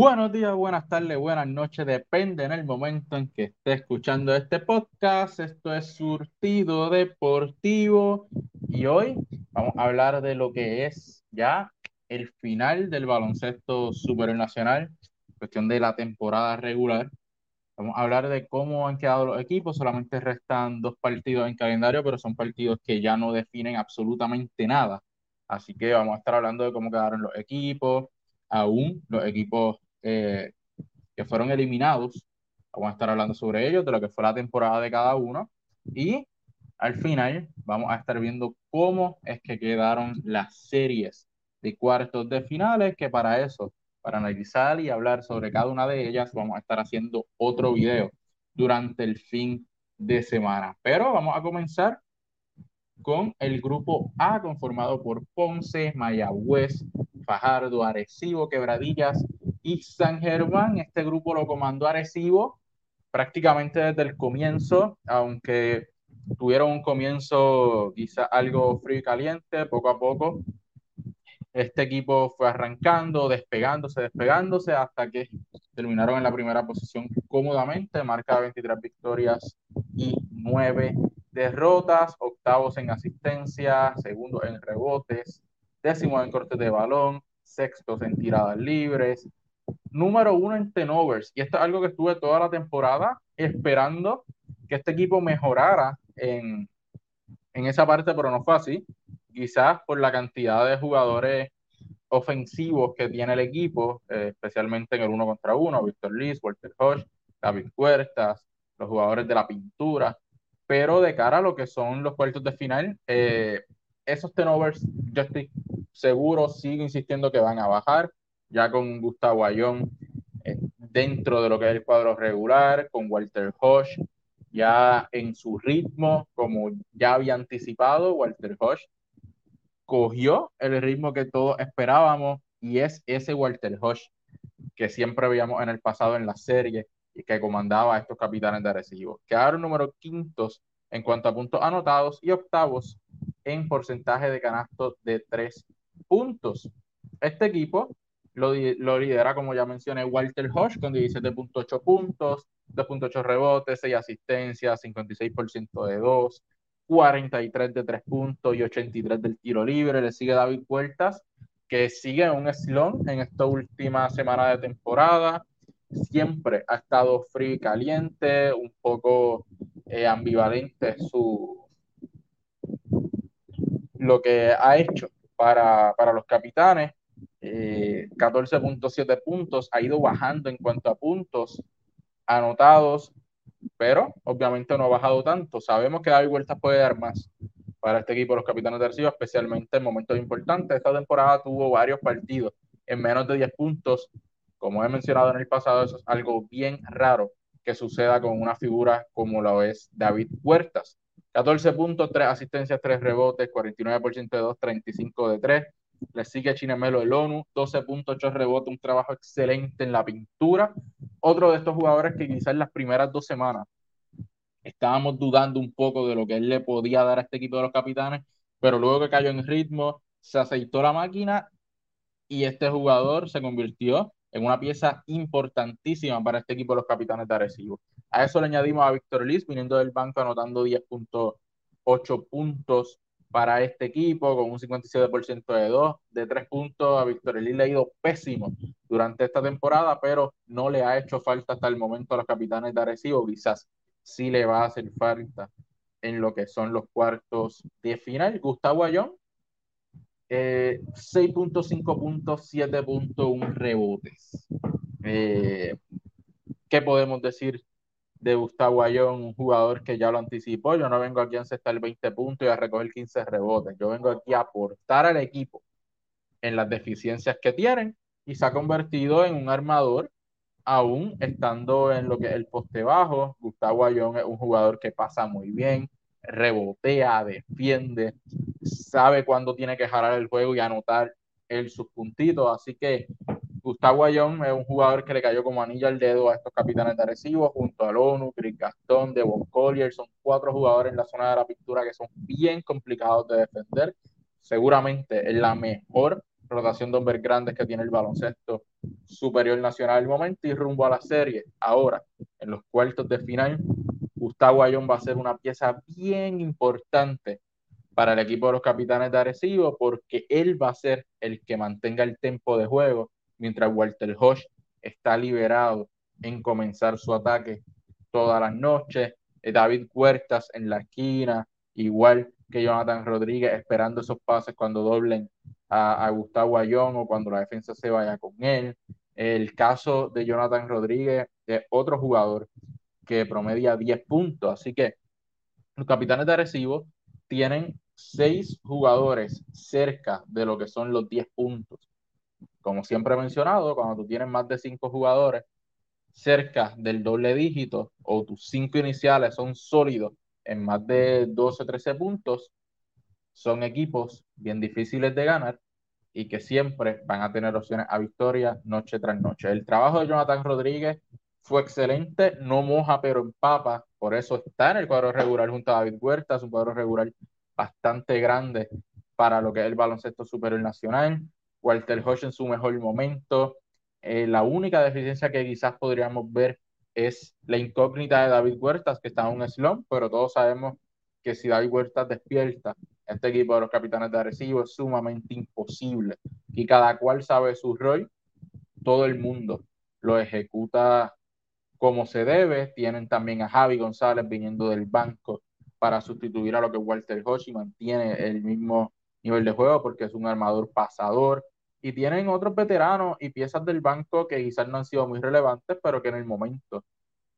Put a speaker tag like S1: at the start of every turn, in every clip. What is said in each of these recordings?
S1: Buenos días, buenas tardes, buenas noches, depende en el momento en que esté escuchando este podcast. Esto es Surtido Deportivo y hoy vamos a hablar de lo que es ya el final del baloncesto supernacional, cuestión de la temporada regular. Vamos a hablar de cómo han quedado los equipos, solamente restan dos partidos en calendario, pero son partidos que ya no definen absolutamente nada. Así que vamos a estar hablando de cómo quedaron los equipos, aún los equipos eh, que fueron eliminados. Vamos a estar hablando sobre ellos, de lo que fue la temporada de cada uno. Y al final vamos a estar viendo cómo es que quedaron las series de cuartos de finales, que para eso, para analizar y hablar sobre cada una de ellas, vamos a estar haciendo otro video durante el fin de semana. Pero vamos a comenzar con el grupo A conformado por Ponce, Mayagüez, Fajardo, Arecibo, Quebradillas y San Germán. Este grupo lo comandó Arecibo prácticamente desde el comienzo, aunque tuvieron un comienzo quizá algo frío y caliente, poco a poco. Este equipo fue arrancando, despegándose, despegándose, hasta que terminaron en la primera posición cómodamente, marca 23 victorias y 9 derrotas, octavos en asistencia, segundo en rebotes, décimo en cortes de balón, sextos en tiradas libres, número uno en tenovers. Y esto es algo que estuve toda la temporada esperando que este equipo mejorara en, en esa parte, pero no fue así. Quizás por la cantidad de jugadores ofensivos que tiene el equipo, eh, especialmente en el uno contra uno, Víctor Liz, Walter Hodge, David Puertas, los jugadores de la pintura, pero de cara a lo que son los cuartos de final, eh, esos tenovers, yo estoy seguro, sigo insistiendo que van a bajar, ya con Gustavo Ayón eh, dentro de lo que es el cuadro regular, con Walter Hodge ya en su ritmo, como ya había anticipado, Walter Hodge cogió el ritmo que todos esperábamos y es ese Walter Hodge que siempre veíamos en el pasado en la serie y que comandaba a estos capitanes de Arecibo. Quedaron número quintos en cuanto a puntos anotados y octavos en porcentaje de canastos de tres puntos. Este equipo lo, lidera, como ya mencioné, Walter Hodge con 17.8 puntos, 2.8 rebotes, 6 asistencias, 56% de 2, 43 de 3 puntos y 83 del tiro libre. Le sigue David Puertas, que sigue un slump en esta última semana de temporada, siempre ha estado frío y caliente, un poco eh, ambivalente su lo que ha hecho para, para los capitanes. Eh, 14.7 puntos, ha ido bajando en cuanto a puntos anotados, pero obviamente no ha bajado tanto. Sabemos que David Vueltas puede dar más para este equipo, los capitanes de Arcibo, especialmente en momentos importantes. Esta temporada tuvo varios partidos en menos de 10 puntos como he mencionado en el pasado, eso es algo bien raro que suceda con una figura como lo es David Huertas. 14 puntos, 3 asistencias, 3 rebotes, 49% de 2, 35 de 3. Le sigue Chinemelo el ONU, 12.8 rebotes, un trabajo excelente en la pintura. Otro de estos jugadores que quizás en las primeras dos semanas estábamos dudando un poco de lo que él le podía dar a este equipo de los capitanes, pero luego que cayó en ritmo, se aceitó la máquina y este jugador se convirtió en una pieza importantísima para este equipo de los capitanes de Arecibo. A eso le añadimos a Víctor Liz, viniendo del banco, anotando 10.8 puntos para este equipo, con un 57% de 2, de 3 puntos. A Víctor Liz le ha ido pésimo durante esta temporada, pero no le ha hecho falta hasta el momento a los capitanes de Arecibo. Quizás sí le va a hacer falta en lo que son los cuartos de final. Gustavo Ayón 6.5 eh, puntos, 7.1 rebotes. Eh, ¿Qué podemos decir de Gustavo Ayón, un jugador que ya lo anticipó? Yo no vengo aquí a encestar 20 puntos y a recoger 15 rebotes. Yo vengo aquí a aportar al equipo en las deficiencias que tienen y se ha convertido en un armador aún estando en lo que es el poste bajo. Gustavo Ayón es un jugador que pasa muy bien, rebotea, defiende, sabe cuándo tiene que jalar el juego y anotar el sus puntitos. Así que Gustavo Ayón es un jugador que le cayó como anillo al dedo a estos capitanes de Arecibo, junto al ONU, Chris Gastón, Devon Collier. Son cuatro jugadores en la zona de la pintura que son bien complicados de defender. Seguramente es la mejor rotación de hombres grandes que tiene el baloncesto superior nacional al momento y rumbo a la serie. Ahora, en los cuartos de final, Gustavo Ayón va a ser una pieza bien importante para el equipo de los capitanes de Arecibo porque él va a ser el que mantenga el tempo de juego mientras Walter Hodge está liberado en comenzar su ataque todas las noches. Eh, David Huertas en la esquina, igual que Jonathan Rodríguez esperando esos pases cuando doblen a, Gustavo Ayón o cuando la defensa se vaya con él. El caso de Jonathan Rodríguez es otro jugador que promedia 10 puntos. Así que los capitanes de Arecibo tienen seis jugadores cerca de lo que son los 10 puntos. Como siempre he mencionado, cuando tú tienes más de cinco jugadores cerca del doble dígito o tus cinco iniciales son sólidos en más de 12 o 13 puntos, son equipos bien difíciles de ganar y que siempre van a tener opciones a victoria noche tras noche. El trabajo de Jonathan Rodríguez fue excelente, no moja pero empapa, por eso está en el cuadro regular junto a David Huerta, es un cuadro regular bastante grande para lo que es el baloncesto superior nacional. Walter Hodge en su mejor momento. Eh, la única deficiencia que quizás podríamos ver es la incógnita de David Huertas, que está en un slump, pero todos sabemos que si David Huertas despierta, este equipo de los capitanes de Arecibo es sumamente imposible. Y cada cual sabe su rol, todo el mundo lo ejecuta como se debe. Tienen también a Javi González viniendo del banco para sustituir a lo que Walter Hodge mantiene el mismo nivel de juego porque es un armador pasador. Y tienen otros veteranos y piezas del banco que quizás no han sido muy relevantes, pero que en el momento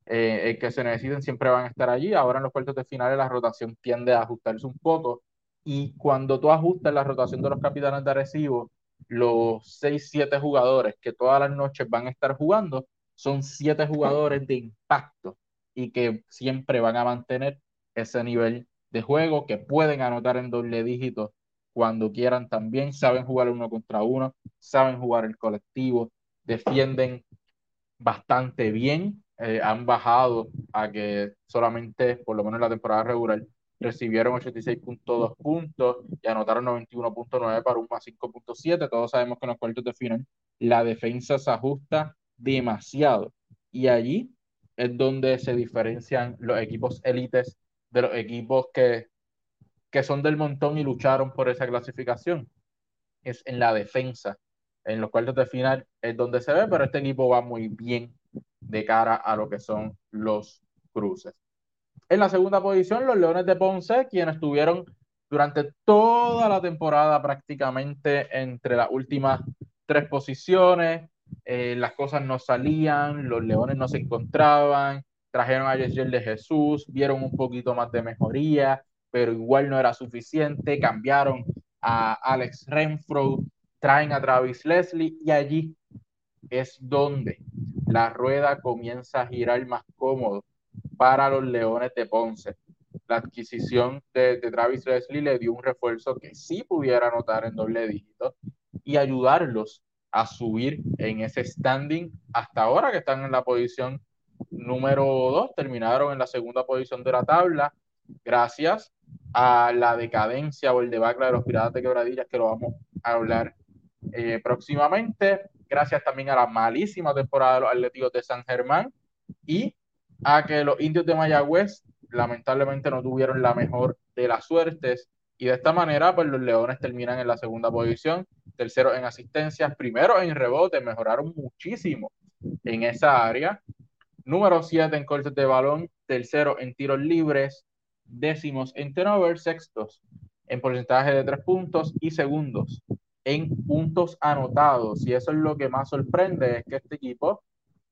S1: eh, que se necesiten siempre van a estar allí. Ahora en los cuartos de finales la rotación tiende a ajustarse un poco. Y cuando tú ajustas la rotación de los capitanes de Arecibo, los 6, 7 jugadores que todas las noches van a estar jugando son 7 jugadores de impacto y que siempre van a mantener ese nivel de juego, que pueden anotar en doble dígito cuando quieran también, saben jugar uno contra uno, saben jugar el colectivo, defienden bastante bien, eh, han bajado a que solamente, por lo menos en la temporada regular, recibieron 86.2 puntos y anotaron 91.9 para un más 5.7. Todos sabemos que en los cuartos de final la defensa se ajusta demasiado y allí es donde se diferencian los equipos élites de los equipos que que son del montón y lucharon por esa clasificación. Es en la defensa. En los cuartos de final es donde se ve, pero este equipo va muy bien de cara a lo que son los cruces. En la segunda posición, los Leones de Ponce, quienes estuvieron durante toda la temporada prácticamente entre las últimas tres posiciones. Eh, las cosas no salían, los Leones no se encontraban, trajeron a Yesiel de Jesús, vieron un poquito más de mejoría, pero igual no era suficiente. Cambiaron a Alex Renfro, traen a Travis Leslie y allí es donde la rueda comienza a girar más cómodo para los Leones de Ponce. La adquisición de, Travis Leslie le dio un refuerzo que sí pudiera anotar en doble dígito y ayudarlos a subir en ese standing hasta ahora que están en la posición número 2, terminaron en la segunda posición de la tabla, gracias a la decadencia o el debacle de los Piratas de Quebradillas, que lo vamos a hablar eh, próximamente. Gracias también a la malísima temporada de los Atléticos de San Germán y a que los indios de Mayagüez lamentablemente no tuvieron la mejor de las suertes. Y de esta manera, pues los Leones terminan en la segunda posición, tercero en asistencias, primero en rebote, mejoraron muchísimo en esa área. Número 7 en cortes de balón, tercero en tiros libres, décimos en turnover, sextos en porcentaje de tres puntos y segundos en puntos anotados. Y eso es lo que más sorprende, es que este equipo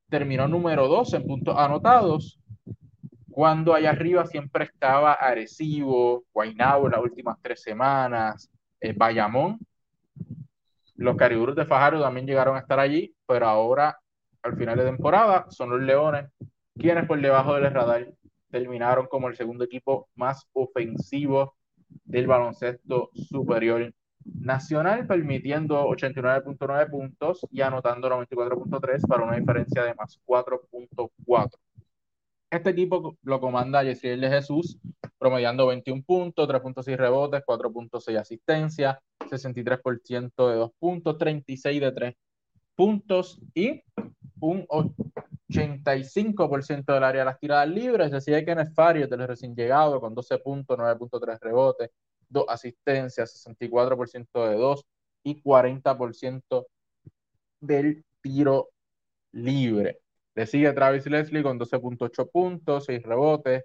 S1: terminó número dos en puntos anotados, cuando allá arriba siempre estaba Arecibo, Guaynabo en las últimas tres semanas, eh, Bayamón. Los Cariburos de Fajardo también llegaron a estar allí, pero ahora, al final de temporada, son los Leones quienes por debajo del radar terminaron como el segundo equipo más ofensivo del baloncesto superior nacional, permitiendo 89.9 puntos y anotando 94.3 para una diferencia de más 4.4. Este equipo lo comanda Yesiel de Jesús, promediando 21 puntos, 3.6 rebotes, 4.6 asistencias, 63% de 2 puntos, 36 de 3 puntos y un 85% del área de las tiradas libres. Decía que en Fario, de los recién llegado, con 12 puntos, 9.3 rebotes, 2 asistencias, 64% de 2 y 40% del tiro libre. Le sigue Travis Leslie con 12.8 puntos, 6 rebotes,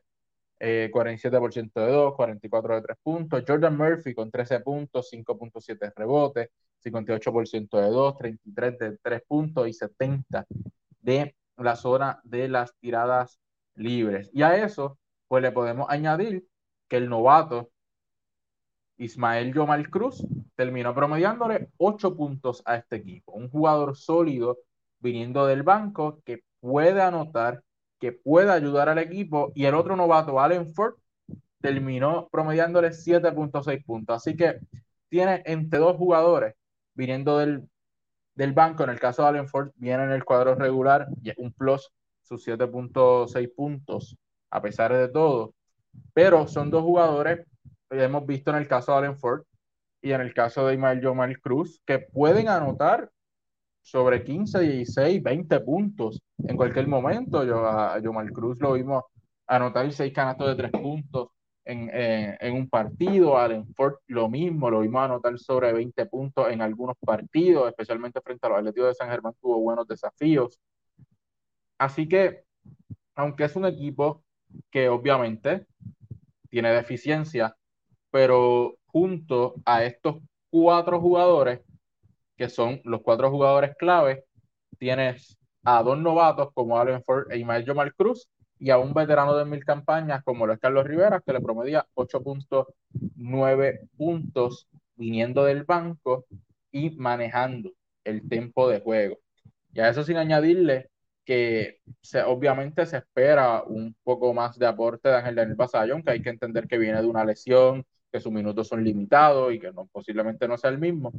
S1: 47% eh, de 2, 44 de 3 puntos. Jordan Murphy con 13 puntos, 5.7 rebotes, 58% de 2, 33 de 3 puntos y 70 de la zona de las tiradas libres. Y a eso, pues le podemos añadir que el novato Ismael Yomal Cruz terminó promediándole 8 puntos a este equipo. Un jugador sólido viniendo del banco que puede anotar, que puede ayudar al equipo. Y el otro novato, Allen Ford, terminó promediándole 7.6 puntos. Así que tiene entre dos jugadores viniendo del, del banco. En el caso de Allen Ford, viene en el cuadro regular y un plus, sus 7.6 puntos, a pesar de todo. Pero son dos jugadores hemos visto en el caso de Allen Ford y en el caso de Ismael Yomal Cruz, que pueden anotar sobre 15, 16, 20 puntos en cualquier momento. Yo, a Yomal Cruz lo vimos anotar 6 canastos de 3 puntos en, en, un partido. Allen Ford lo mismo, lo vimos anotar sobre 20 puntos en algunos partidos, especialmente frente a los Atléticos de San Germán, tuvo buenos desafíos. Así que, aunque es un equipo que obviamente tiene deficiencia, pero junto a estos cuatro jugadores, que son los cuatro jugadores claves, tienes a dos novatos como Allen Ford e Imael Jamal Cruz y a un veterano de mil campañas como lo es Carlos Rivera, que le promedia 8.9 puntos viniendo del banco y manejando el tiempo de juego. Y a eso sin añadirle que se, obviamente se espera un poco más de aporte de Ángel Daniel Basayón, que hay que entender que viene de una lesión, que sus minutos son limitados y que no, posiblemente no sea el mismo,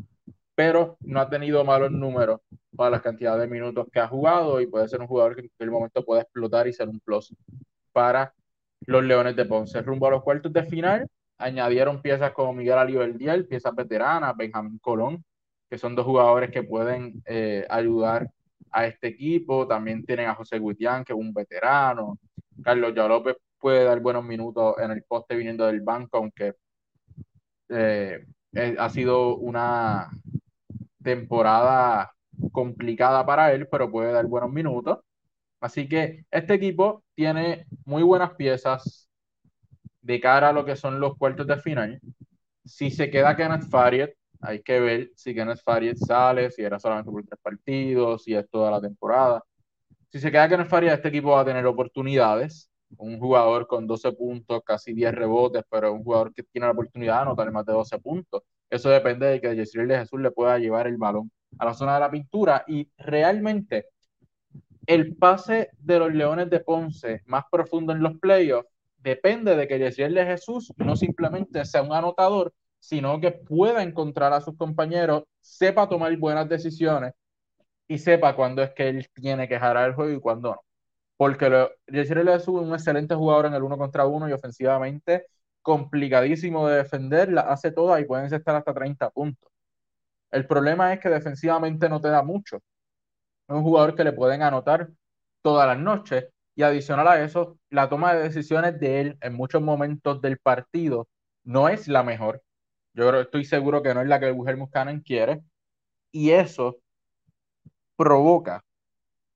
S1: pero no ha tenido malos números para la cantidad de minutos que ha jugado y puede ser un jugador que en el momento puede explotar y ser un plus para los Leones de Ponce. Rumbo a los cuartos de final, añadieron piezas como Miguel Aliberdiel, piezas veteranas, Benjamín Colón, que son dos jugadores que pueden eh, ayudar a este equipo. También tienen a José Guitián, que es un veterano. Carlos Ya López puede dar buenos minutos en el poste viniendo del banco, aunque eh, eh, ha sido una temporada complicada para él, pero puede dar buenos minutos. Así que este equipo tiene muy buenas piezas de cara a lo que son los cuartos de final. Si se queda Kenneth Fariet, hay que ver si Kenneth Fariet sale, si era solamente por tres partidos, si es toda la temporada. Si se queda Kenneth Fariet, este equipo va a tener oportunidades un jugador con 12 puntos, casi 10 rebotes, pero un jugador que tiene la oportunidad de anotar más de 12 puntos. Eso depende de que Yesriel de Jesús le pueda llevar el balón a la zona de la pintura. Y realmente el pase de los Leones de Ponce más profundo en los playoffs depende de que Yesriel de Jesús no simplemente sea un anotador, sino que pueda encontrar a sus compañeros, sepa tomar buenas decisiones y sepa cuándo es que él tiene que jalar el juego y cuándo no. Porque Yesirel es un excelente jugador en el uno contra uno y ofensivamente complicadísimo de defender, la hace todas y pueden estar hasta 30 puntos. El problema es que defensivamente no te da mucho. Es un jugador que le pueden anotar todas las noches y adicional a eso, la toma de decisiones de él en muchos momentos del partido no es la mejor. Yo estoy seguro que no es la que el Muscanen quiere y eso provoca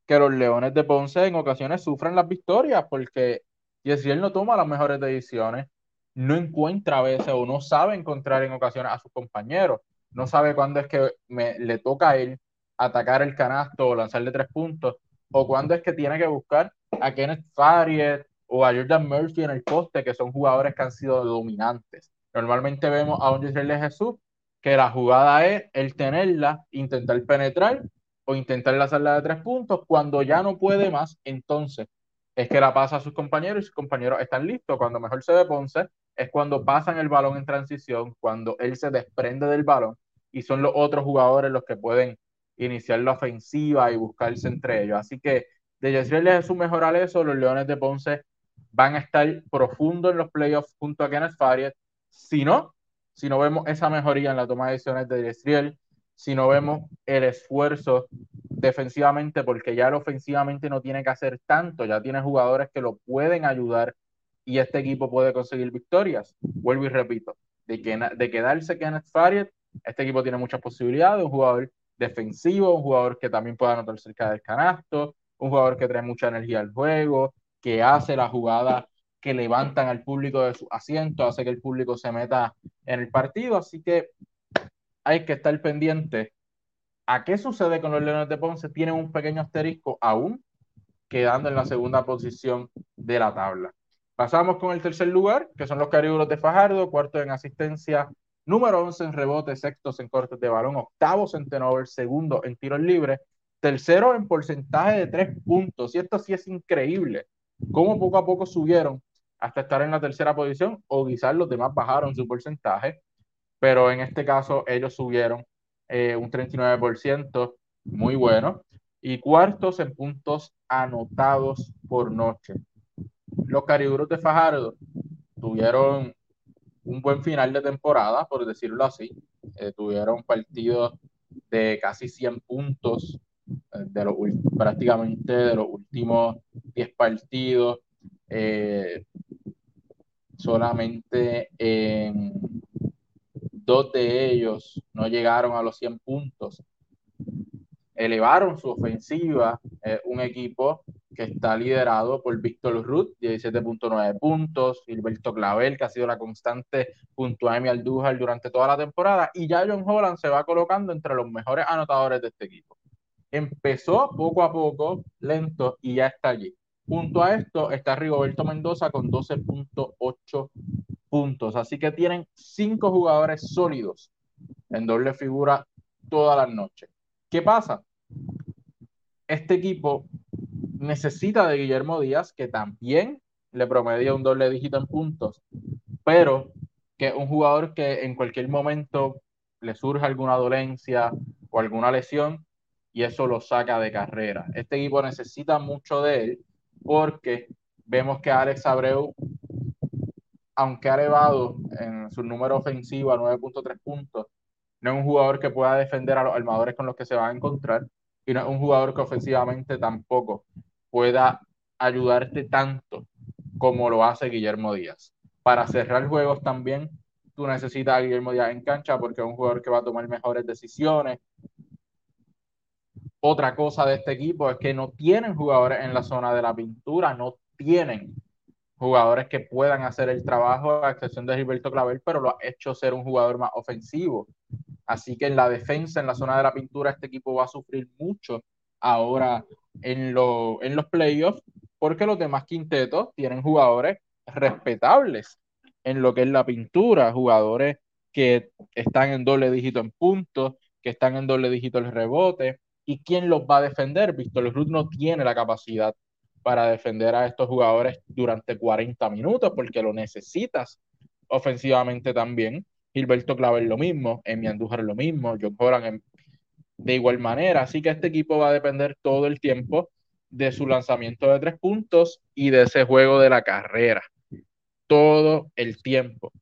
S1: que los Leones de Ponce en ocasiones sufren las victorias porque él no toma las mejores decisiones, no encuentra a veces o no sabe encontrar en ocasiones a sus compañeros, no sabe cuándo es que me, le toca a él atacar el canasto o lanzarle tres puntos, o cuándo es que tiene que buscar a Kenneth Fariet o a Jordan Murphy en el poste, que son jugadores que han sido dominantes. Normalmente vemos a un de Jesús que la jugada es el tenerla, intentar penetrar o intentar la sala de tres puntos. Cuando ya no puede más, entonces es que la pasa a sus compañeros y sus compañeros están listos. Cuando mejor se ve Ponce es cuando pasan el balón en transición, cuando él se desprende del balón y son los otros jugadores los que pueden iniciar la ofensiva y buscarse entre ellos. Así que de Yesriel es su mejorar eso, los Leones de Ponce van a estar profundo en los playoffs junto a Kenneth Fariet. Si no, si no vemos esa mejoría en la toma de decisiones de Drill, si no vemos el esfuerzo defensivamente, porque ya ofensivamente no tiene que hacer tanto, ya tiene jugadores que lo pueden ayudar y este equipo puede conseguir victorias. Vuelvo y repito, de, que, de quedarse Kenneth Fariet, este equipo tiene muchas posibilidades, un jugador defensivo, un jugador que también puede anotar cerca del canasto, un jugador que trae mucha energía al juego, que hace la jugada que levantan al público de su asiento, hace que el público se meta en el partido, así que hay que estar pendiente a qué sucede con los Leones de Ponce. Tienen un pequeño asterisco aún quedando en la segunda posición de la tabla. Pasamos con el tercer lugar, que son los Cariburos de Fajardo, cuarto en asistencia, número 11 en rebote, sexto en cortes de balón, octavo en segundo en tiros libres, tercero en porcentaje de tres puntos. Y esto sí es increíble, cómo poco a poco subieron hasta estar en la tercera posición, o quizás los demás bajaron su porcentaje, pero en este caso ellos subieron eh, un 39%, muy bueno, y cuartos en puntos anotados por noche. Los cariburos de Fajardo tuvieron un buen final de temporada, por decirlo así. Eh, tuvieron partidos de casi 100 puntos eh, de lo, prácticamente de los últimos 10 partidos. Eh, solamente en dos de ellos no llegaron a los 100 puntos. Elevaron su ofensiva, un equipo que está liderado por Víctor Ruth, 17.9 puntos, Gilberto Clavel, que ha sido la constante junto a Emi Aldújar durante toda la temporada, y ya John Holland se va colocando entre los mejores anotadores de este equipo. Empezó poco a poco, lento, y ya está allí. Junto a esto está Rigoberto Mendoza con 12.8 puntos. Así que tienen cinco jugadores sólidos en doble figura todas las noches. ¿Qué pasa? Este equipo necesita de Guillermo Díaz, que también le promedia un doble dígito en puntos, pero que un jugador que en cualquier momento le surge alguna dolencia o alguna lesión y eso lo saca de carrera. Este equipo necesita mucho de él porque vemos que Alex Abreu, aunque ha elevado en su número ofensivo a 9.3 puntos, no es un jugador que pueda defender a los armadores con los que se va a encontrar y no es un jugador que ofensivamente tampoco pueda ayudarte tanto como lo hace Guillermo Díaz. Para cerrar juegos también, tú necesitas a Guillermo Díaz en cancha porque es un jugador que va a tomar mejores decisiones. Otra cosa de este equipo es que no tienen jugadores en la zona de la pintura, no tienen jugadores que puedan hacer el trabajo, a excepción de Gilberto Clavel, pero lo ha hecho ser un jugador más ofensivo. Así que en la defensa, en la zona de la pintura, este equipo va a sufrir mucho ahora en, en los playoffs, porque los demás quintetos tienen jugadores respetables en lo que es la pintura, jugadores que están en doble dígito en puntos, que están en doble dígito en rebote, y quién los va a defender. Víctor Ruth no tiene la capacidad para defender a estos jugadores durante 40 minutos porque lo necesitas ofensivamente también. Gilberto Claver lo mismo, Emi Andújar lo mismo, John Horan de igual manera. Así que este equipo va a depender todo el tiempo de su lanzamiento de tres puntos y de ese juego de la carrera. Todo el tiempo.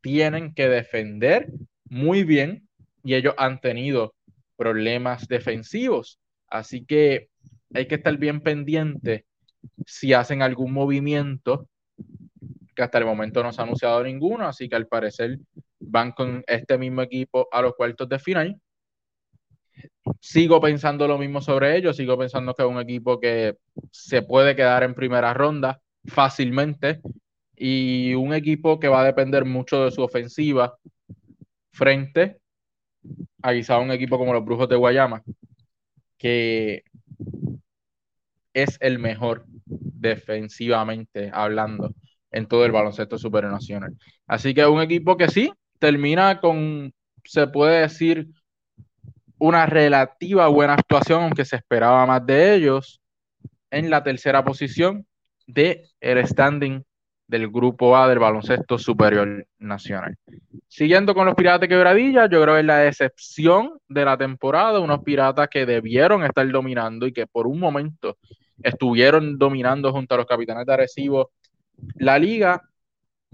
S1: Tienen que defender muy bien y ellos han tenido problemas defensivos. Así que hay que estar bien pendiente si hacen algún movimiento, que hasta el momento no se ha anunciado ninguno, así que al parecer van con este mismo equipo a los cuartos de final sigo pensando lo mismo sobre ellos, sigo pensando que es un equipo que se puede quedar en primera ronda fácilmente y un equipo que va a depender mucho de su ofensiva frente a quizá un equipo como los Brujos de Guayama, que es el mejor defensivamente hablando en todo el baloncesto superior nacional. Así que un equipo que sí termina con, se puede decir, una relativa buena actuación, aunque se esperaba más de ellos, en la tercera posición de el standing del grupo A del baloncesto superior nacional. Siguiendo con los Piratas de Quebradilla, yo creo que es la decepción de la temporada, unos Piratas que debieron estar dominando y que por un momento estuvieron dominando junto a los Capitanes de Arecibo la liga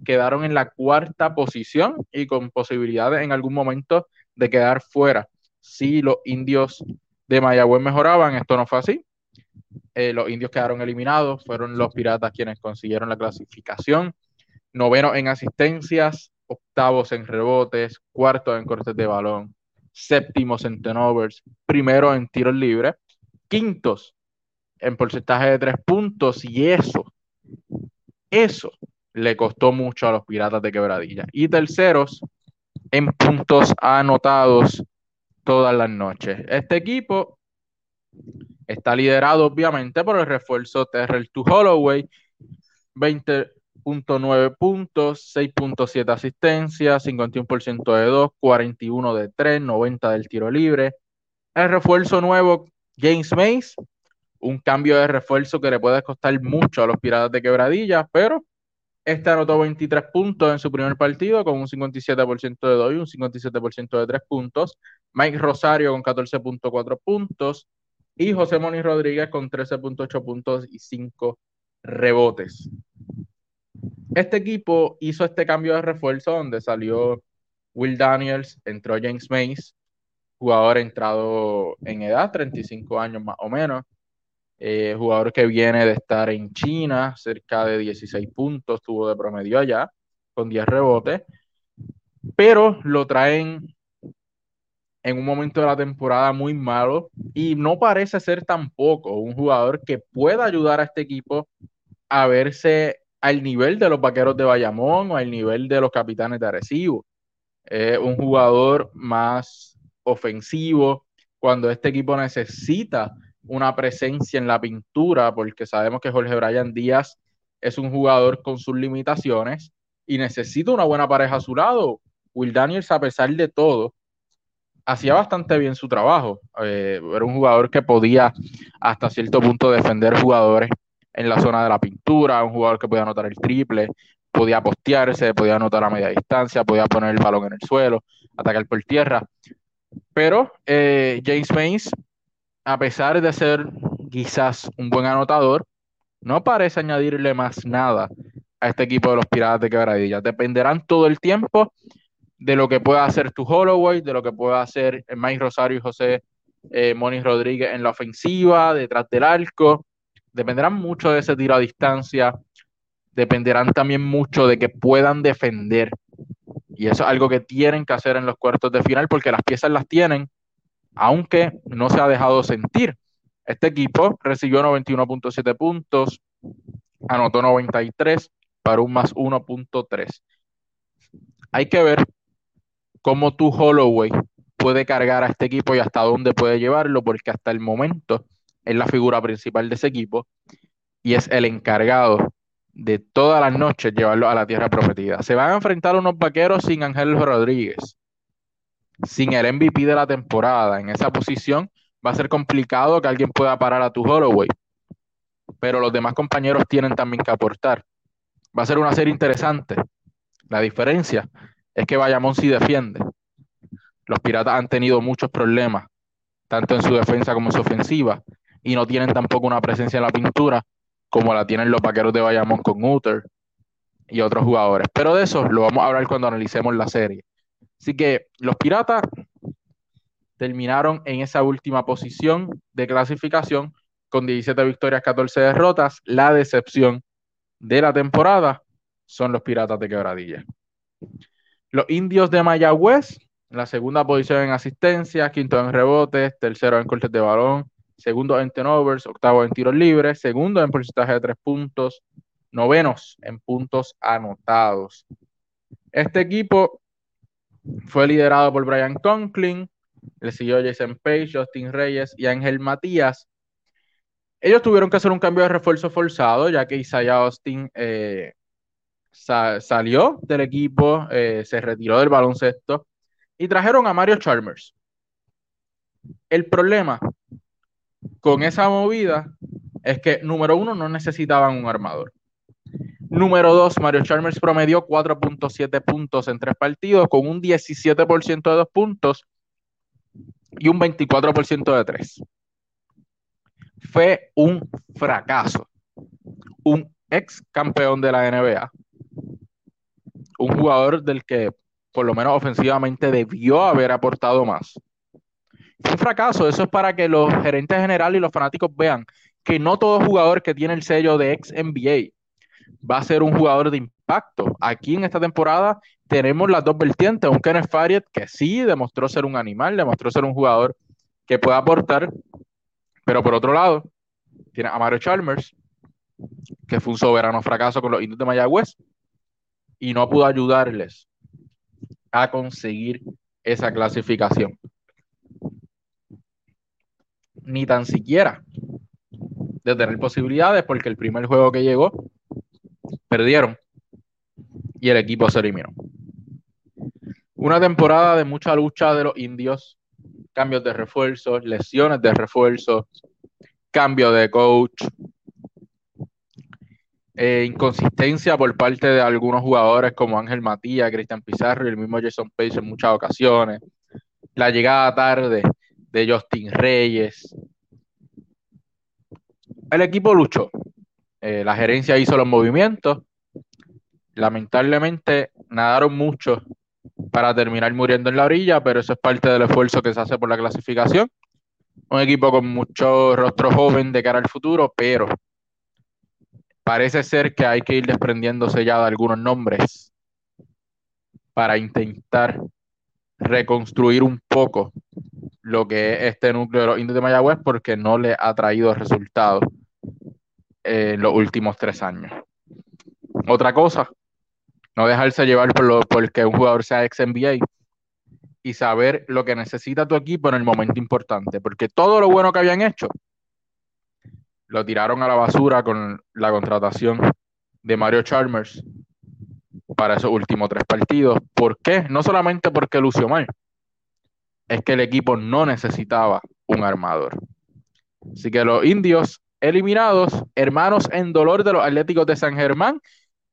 S1: quedaron en la cuarta posición y con posibilidades en algún momento de quedar fuera. Si los indios de Mayagüez mejoraban, esto no fue así. Eh, los indios quedaron eliminados, fueron los piratas quienes consiguieron la clasificación. Noveno en asistencias, octavos en rebotes, cuartos en cortes de balón, séptimos en turnovers, primero en tiros libres, quintos en porcentaje de tres puntos y eso, eso le costó mucho a los Piratas de Quebradilla. Y terceros en puntos anotados todas las noches. Este equipo está liderado obviamente por el refuerzo Terrell to Holloway, 20.9 puntos, 6.7 asistencias, 51% de 2, 41 de 3, 90 del tiro libre. El refuerzo nuevo, James Mays, un cambio de refuerzo que le puede costar mucho a los Piratas de Quebradilla, pero este anotó 23 puntos en su primer partido con un 57% de 2 y un 57% de 3 puntos. Mike Rosario con 14.4 puntos y José Moni Rodríguez con 13.8 puntos y 5 rebotes. Este equipo hizo este cambio de refuerzo donde salió Will Daniels, entró James Mays, jugador entrado en edad, 35 años más o menos. Eh, jugador que viene de estar en China, cerca de 16 puntos, tuvo de promedio allá, con 10 rebotes, pero lo traen en un momento de la temporada muy malo y no parece ser tampoco un jugador que pueda ayudar a este equipo a verse al nivel de los vaqueros de Bayamón o al nivel de los capitanes de Arecibo. Un jugador más ofensivo cuando este equipo necesita una presencia en la pintura, porque sabemos que Jorge Bryan Díaz es un jugador con sus limitaciones y necesita una buena pareja a su lado. Will Daniels, a pesar de todo, hacía bastante bien su trabajo. Eh, era un jugador que podía hasta cierto punto defender jugadores en la zona de la pintura, un jugador que podía anotar el triple, podía postearse, podía anotar a media distancia, podía poner el balón en el suelo, atacar por tierra. Pero eh, James Mays a pesar de ser quizás un buen anotador, no parece añadirle más nada a este equipo de los Piratas de Quebradilla. Dependerán todo el tiempo de lo que pueda hacer tu Holloway, de lo que pueda hacer Mike Rosario y José eh, Rodríguez en la ofensiva, detrás del arco. Dependerán mucho de ese tiro a distancia. Dependerán también mucho de que puedan defender. Y eso es algo que tienen que hacer en los cuartos de final porque las piezas las tienen aunque no se ha dejado sentir. Este equipo recibió 91.7 puntos, anotó 93 para un más 1.3. Hay que ver cómo tu Holloway puede cargar a este equipo y hasta dónde puede llevarlo, porque hasta el momento es la figura principal de ese equipo y es el encargado de todas las noches llevarlo a la tierra prometida. Se van a enfrentar unos vaqueros sin Ángel Rodríguez, sin el MVP de la temporada en esa posición, va a ser complicado que alguien pueda parar a tu Holloway. Pero los demás compañeros tienen también que aportar. Va a ser una serie interesante. La diferencia es que Bayamón sí defiende. Los Piratas han tenido muchos problemas, tanto en su defensa como en su ofensiva, y no tienen tampoco una presencia en la pintura como la tienen los vaqueros de Bayamón con Uter y otros jugadores. Pero de eso lo vamos a hablar cuando analicemos la serie. Así que los Piratas terminaron en esa última posición de clasificación con 17 victorias, 14 derrotas. La decepción de la temporada son los Piratas de Quebradilla. Los Indios de Mayagüez, la segunda posición en asistencia, quinto en rebotes, tercero en cortes de balón, segundo en turnovers, octavo en tiros libres, segundo en porcentaje de tres puntos, novenos en puntos anotados. Este equipo fue liderado por Brian Conklin, le siguió Jason Page, Justin Reyes y Ángel Matías. Ellos tuvieron que hacer un cambio de refuerzo forzado, ya que Isaiah Austin eh, salió del equipo, eh, se retiró del baloncesto y trajeron a Mario Chalmers. El problema con esa movida es que, número uno, no necesitaban un armador. Número 2, Mario Chalmers promedió 4.7 puntos en tres partidos con un 17% de dos puntos y un 24% de tres. Fue un fracaso, un ex campeón de la NBA, un jugador del que por lo menos ofensivamente debió haber aportado más. Fue un fracaso, eso es para que los gerentes generales y los fanáticos vean que no todo jugador que tiene el sello de ex NBA va a ser un jugador de impacto. Aquí en esta temporada tenemos las dos vertientes, un Kenneth Fariet que sí demostró ser un animal, demostró ser un jugador que puede aportar, pero por otro lado, tiene a Mario Chalmers, que fue un soberano fracaso con los indios de Mayagüez y no pudo ayudarles a conseguir esa clasificación. Ni tan siquiera de tener posibilidades porque el primer juego que llegó perdieron y el equipo se eliminó. Una temporada de mucha lucha de los indios, cambios de refuerzos, lesiones de refuerzos, cambio de coach, eh, inconsistencia por parte de algunos jugadores como Ángel Matías, Cristian Pizarro y el mismo Jason Page en muchas ocasiones, la llegada tarde de Justin Reyes. El equipo luchó, eh, la gerencia hizo los movimientos, lamentablemente nadaron mucho para terminar muriendo en la orilla, pero eso es parte del esfuerzo que se hace por la clasificación. Un equipo con mucho rostro joven de cara al futuro, pero parece ser que hay que ir desprendiéndose ya de algunos nombres para intentar reconstruir un poco lo que es este núcleo de los indios de Mayagüez porque no le ha traído resultados en los últimos tres años. Otra cosa, no dejarse llevar por lo, porque un jugador sea ex NBA y saber lo que necesita tu equipo en el momento importante, porque todo lo bueno que habían hecho lo tiraron a la basura con la contratación de Mario Chalmers para esos últimos tres partidos. ¿Por qué? No solamente porque lució mal, es que el equipo no necesitaba un armador. Así que los indios eliminados, hermanos en dolor de los Atléticos de San Germán,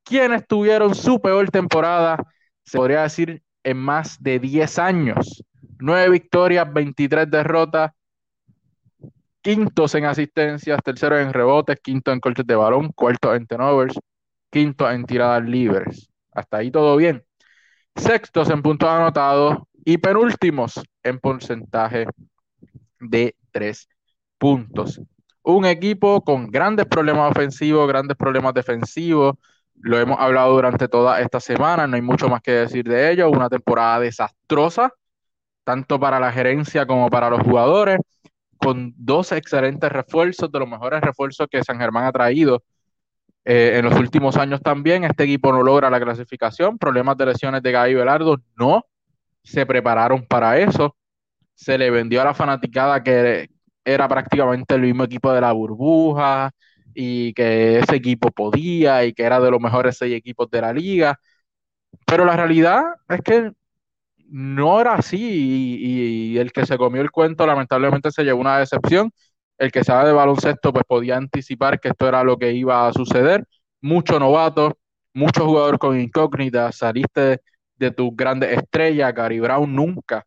S1: quienes tuvieron su peor temporada, se podría decir, en más de 10 años. Nueve victorias, 23 derrotas, quintos en asistencias, terceros en rebotes, quinto en cortes de balón, cuarto en turnovers, quinto en tiradas libres. Hasta ahí todo bien. Sextos en puntos anotados y penúltimos en porcentaje de tres puntos. Un equipo con grandes problemas ofensivos, grandes problemas defensivos. Lo hemos hablado durante toda esta semana, no hay mucho más que decir de ello. Una temporada desastrosa, tanto para la gerencia como para los jugadores con dos excelentes refuerzos, de los mejores refuerzos que San Germán ha traído eh, en los últimos años también. Este equipo no logra la clasificación, problemas de lesiones de Gaby Velardo, no se prepararon para eso. Se le vendió a la fanaticada que era prácticamente el mismo equipo de la burbuja y que ese equipo podía y que era de los mejores seis equipos de la liga. Pero la realidad es que no era así y, el que se comió el cuento lamentablemente se llevó una decepción. El que sabe de baloncesto pues podía anticipar que esto era lo que iba a suceder. Mucho novato, mucho jugador con incógnitas, saliste de, tus grandes estrellas, Gary Brown nunca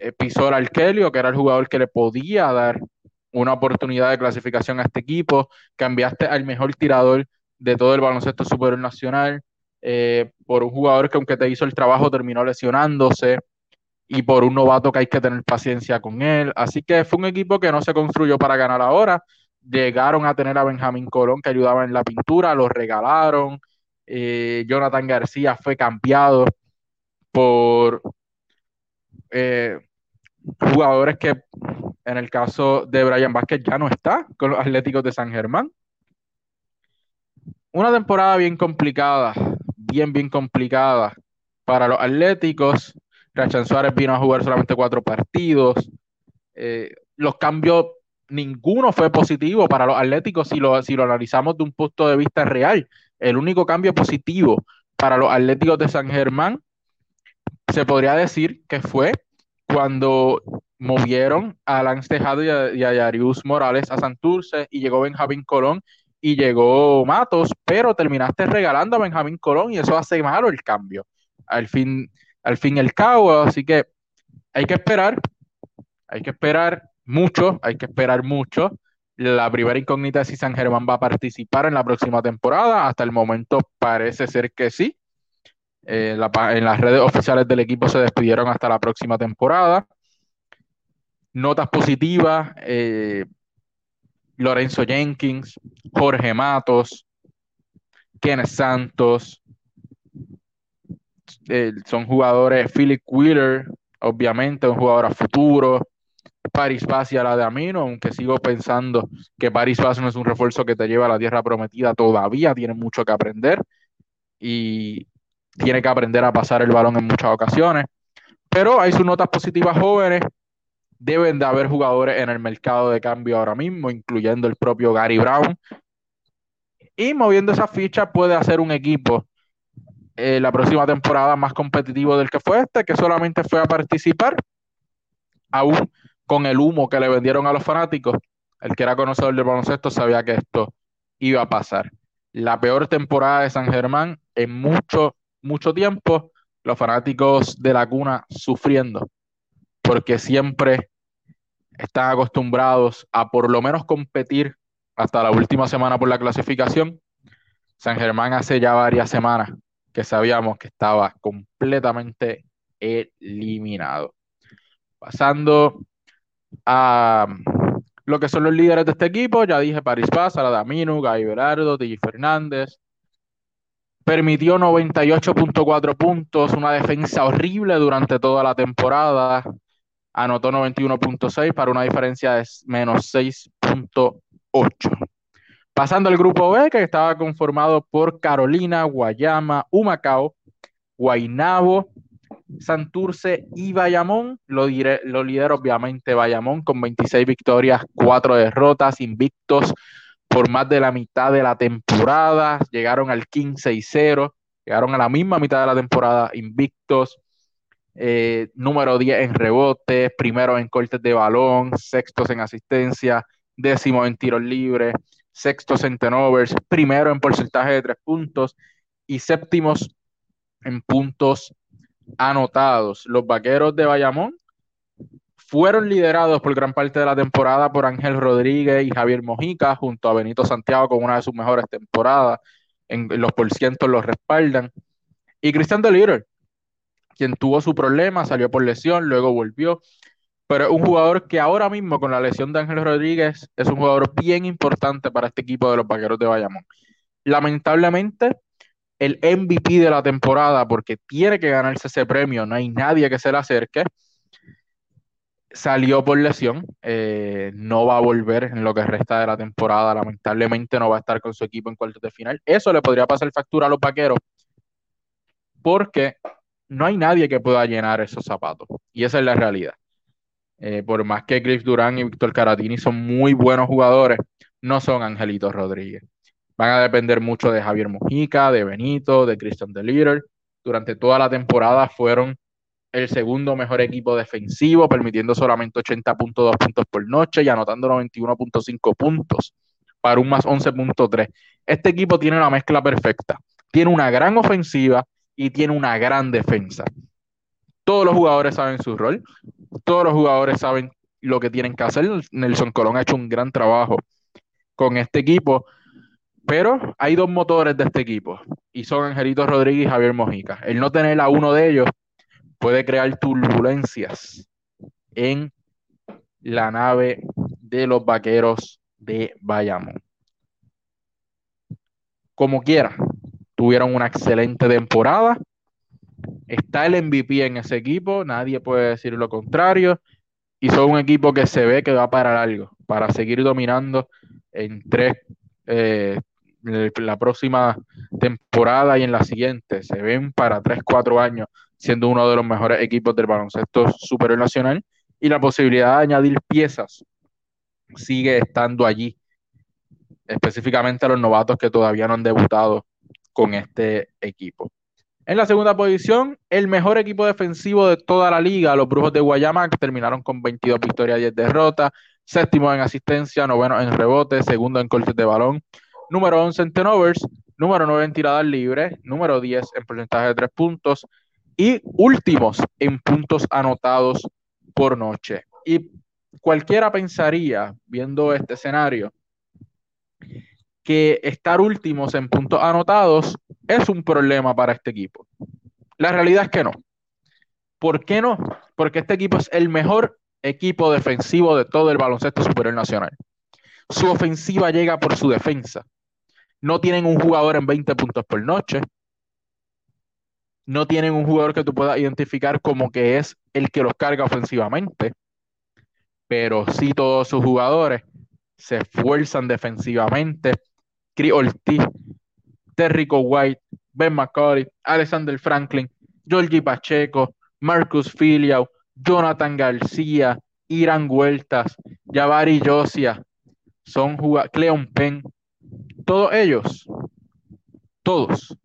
S1: eh, pisó el Arkelio, que era el jugador que le podía dar una oportunidad de clasificación a este equipo, cambiaste al mejor tirador de todo el baloncesto superior nacional, eh, por un jugador que aunque te hizo el trabajo terminó lesionándose y por un novato que hay que tener paciencia con él. Así que fue un equipo que no se construyó para ganar ahora. Llegaron a tener a Benjamín Colón que ayudaba en la pintura, lo regalaron. Eh, Jonathan García fue cambiado por jugadores que en el caso de Brian Vázquez ya no está con los Atléticos de San Germán. Una temporada bien complicada bien, bien complicada para los Atléticos. Rachan Suárez vino a jugar solamente cuatro partidos. Eh, los cambios, ninguno fue positivo para los Atléticos si lo, si lo analizamos de un punto de vista real. El único cambio positivo para los Atléticos de San Germán se podría decir que fue cuando movieron a Lance Tejado y a, y a Yarius Morales a Santurce y llegó Benjamín Colón y llegó Matos, pero terminaste regalando a Benjamín Colón y eso hace malo el cambio. Al fin, al fin y cabo, así que hay que esperar, hay que esperar mucho, hay que esperar mucho. La primera incógnita es si San Germán va a participar en la próxima temporada. Hasta el momento parece ser que sí. Eh, en las redes oficiales del equipo se despidieron hasta la próxima temporada. Notas positivas, eh, Lorenzo Jenkins, Jorge Matos, Kenneth Santos, eh, son jugadores, Philip Wheeler, obviamente, un jugador a futuro, Paris Paz y a la de Amino, aunque sigo pensando que Paris Paz no es un refuerzo que te lleva a la tierra prometida todavía, tiene mucho que aprender y tiene que aprender a pasar el balón en muchas ocasiones. Pero hay sus notas positivas jóvenes. Deben de haber jugadores en el mercado de cambio ahora mismo, incluyendo el propio Gary Brown. Y moviendo esa ficha puede hacer un equipo eh, la próxima temporada más competitivo del que fue este, que solamente fue a participar, aún con el humo que le vendieron a los fanáticos. El que era conocedor del baloncesto sabía que esto iba a pasar. La peor temporada de San Germán en mucho mucho tiempo los fanáticos de la cuna sufriendo, porque siempre están acostumbrados a por lo menos competir hasta la última semana por la clasificación. San Germán hace ya varias semanas que sabíamos que estaba completamente eliminado. Pasando a lo que son los líderes de este equipo, ya dije Paris Paz, Aladaminu, Gaby Berardo, DJ Fernández, Permitió 98.4 puntos, una defensa horrible durante toda la temporada. Anotó 91.6 para una diferencia de menos 6.8. Pasando al grupo B, que estaba conformado por Carolina, Guayama, Humacao, Guainabo, Santurce y Bayamón. Lo, lo lidera obviamente Bayamón con 26 victorias, 4 derrotas, invictos por más de la mitad de la temporada, llegaron al 15 y 0, llegaron a la misma mitad de la temporada invictos, eh, número 10 en rebotes, primero en cortes de balón, sextos en asistencia, décimo en tiros libres, sextos en turnovers, primero en porcentaje de tres puntos y séptimos en puntos anotados. Los vaqueros de Bayamón fueron liderados por gran parte de la temporada por Ángel Rodríguez y Javier Mojica, junto a Benito Santiago con una de sus mejores temporadas. En, los porcientos los respaldan. Y Cristian Deliter, quien tuvo su problema, salió por lesión, luego volvió. Pero es un jugador que ahora mismo, con la lesión de Ángel Rodríguez, es un jugador bien importante para este equipo de los vaqueros de Bayamón. Lamentablemente, el MVP de la temporada, porque tiene que ganarse ese premio, no hay nadie que se le acerque salió por lesión, eh, no va a volver en lo que resta de la temporada, lamentablemente no va a estar con su equipo en cuartos de final. Eso le podría pasar factura a los vaqueros, porque no hay nadie que pueda llenar esos zapatos, y esa es la realidad. Eh, por más que Chris Durán y Víctor Caratini son muy buenos jugadores, no son Angelitos Rodríguez. Van a depender mucho de Javier Mujica, de Benito, de Christian DeLeader. Durante toda la temporada fueron el segundo mejor equipo defensivo, permitiendo solamente 80.2 puntos por noche y anotando 91.5 puntos para un más 11.3. Este equipo tiene la mezcla perfecta. Tiene una gran ofensiva y tiene una gran defensa. Todos los jugadores saben su rol, todos los jugadores saben lo que tienen que hacer. Nelson Colón ha hecho un gran trabajo con este equipo, pero hay dos motores de este equipo y son Angelito Rodríguez y Javier Mojica. El no tener a uno de ellos puede crear turbulencias en la nave de los vaqueros de Bayamón. Como quiera, tuvieron una excelente temporada. Está el MVP en ese equipo, nadie puede decir lo contrario. Y son un equipo que se ve que va para algo, para seguir dominando en tres, eh, la próxima temporada y en la siguiente. Se ven para tres, cuatro años siendo uno de los mejores equipos del baloncesto superior nacional, y la posibilidad de añadir piezas sigue estando allí, específicamente a los novatos que todavía no han debutado con este equipo. En la segunda posición, el mejor equipo defensivo de toda la liga, los Brujos de Guayama, que terminaron con 22 victorias y 10 derrotas, séptimo en asistencia, noveno en rebote, segundo en cortes de balón, número 11 en turnovers, número 9 en tiradas libres, número 10 en porcentaje de tres puntos, y últimos en puntos anotados por noche. Y cualquiera pensaría, viendo este escenario, que estar últimos en puntos anotados es un problema para este equipo. La realidad es que no. ¿Por qué no? Porque este equipo es el mejor equipo defensivo de todo el baloncesto superior nacional. Su ofensiva llega por su defensa. No tienen un jugador en 20 puntos por noche. No tienen un jugador que tú puedas identificar como que es el que los carga ofensivamente. Pero sí todos sus jugadores se esfuerzan defensivamente. Chris Ortiz, Terrico White, Ben McCauley, Alexander Franklin, Georgie Pacheco, Marcus Filiau, Jonathan García, Irán Huertas, Javari Josia, son Cleon Penn, todos ellos, todos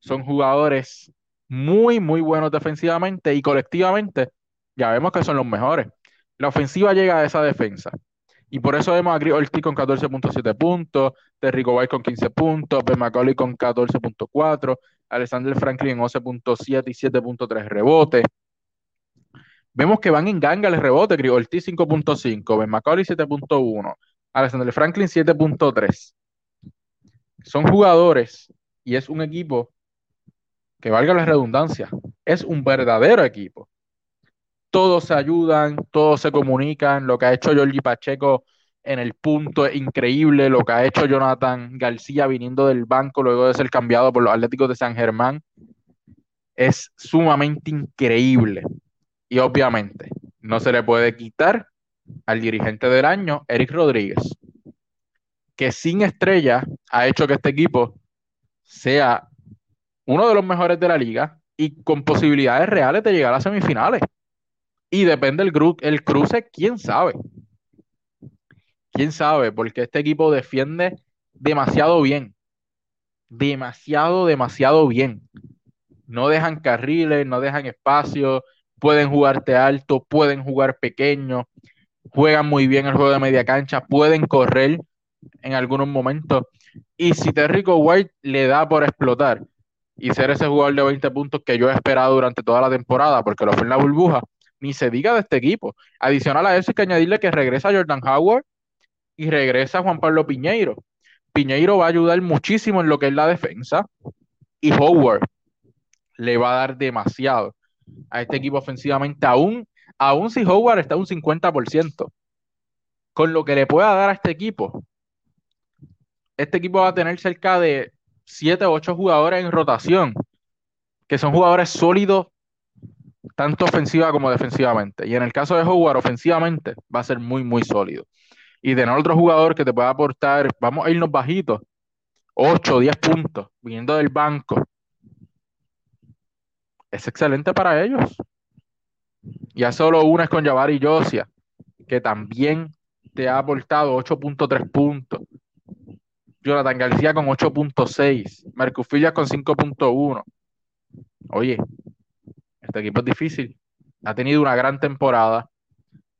S1: son jugadores muy, muy buenos defensivamente y colectivamente ya vemos que son los mejores. La ofensiva llega a esa defensa. Y por eso vemos a Gris Ortiz con 14.7 puntos, Terrico White con 15 puntos, Ben McCauley con 14.4, Alexander Franklin en 11.7 y 7.3 rebotes. Vemos que van en ganga el rebote, Gris Ortiz 5.5, Ben McCauley 7.1, Alexander Franklin 7.3. Son jugadores y es un equipo que valga la redundancia, es un verdadero equipo todos se ayudan, todos se comunican. Lo que ha hecho Jorge Pacheco en el punto es increíble. Lo que ha hecho Jonathan García viniendo del banco luego de ser cambiado por los Atléticos de San Germán es sumamente increíble. Y obviamente no se le puede quitar al dirigente del año, Eric Rodríguez, que sin estrella ha hecho que este equipo sea uno de los mejores de la liga y con posibilidades reales de llegar a semifinales. Y depende del el cruce, quién sabe. Quién sabe, porque este equipo defiende demasiado bien. Demasiado, demasiado bien. No dejan carriles, no dejan espacio, pueden jugarte alto, pueden jugar pequeño, juegan muy bien el juego de media cancha, pueden correr en algunos momentos. Y si Terrico White le da por explotar y ser ese jugador de 20 puntos que yo he esperado durante toda la temporada, porque lo fue en la burbuja, ni se diga de este equipo. Adicional a eso hay que añadirle que regresa Jordan Howard y regresa Juan Pablo Piñeiro. Piñeiro va a ayudar muchísimo en lo que es la defensa y Howard le va a dar demasiado a este equipo ofensivamente, aún, aún si Howard está un 50%, con lo que le pueda dar a este equipo. Este equipo va a tener cerca de 7 o 8 jugadores en rotación, que son jugadores sólidos tanto ofensiva como defensivamente. Y en el caso de Howard, ofensivamente, va a ser muy, muy sólido. Y tener otro jugador que te pueda aportar, vamos a irnos bajitos, 8, 10 puntos, viniendo del banco, es excelente para ellos. Ya solo una es con Javari Josia, que también te ha aportado 8.3 puntos. Jonathan García con 8.6. Marcus con 5.1. Oye, este equipo es difícil. Ha tenido una gran temporada.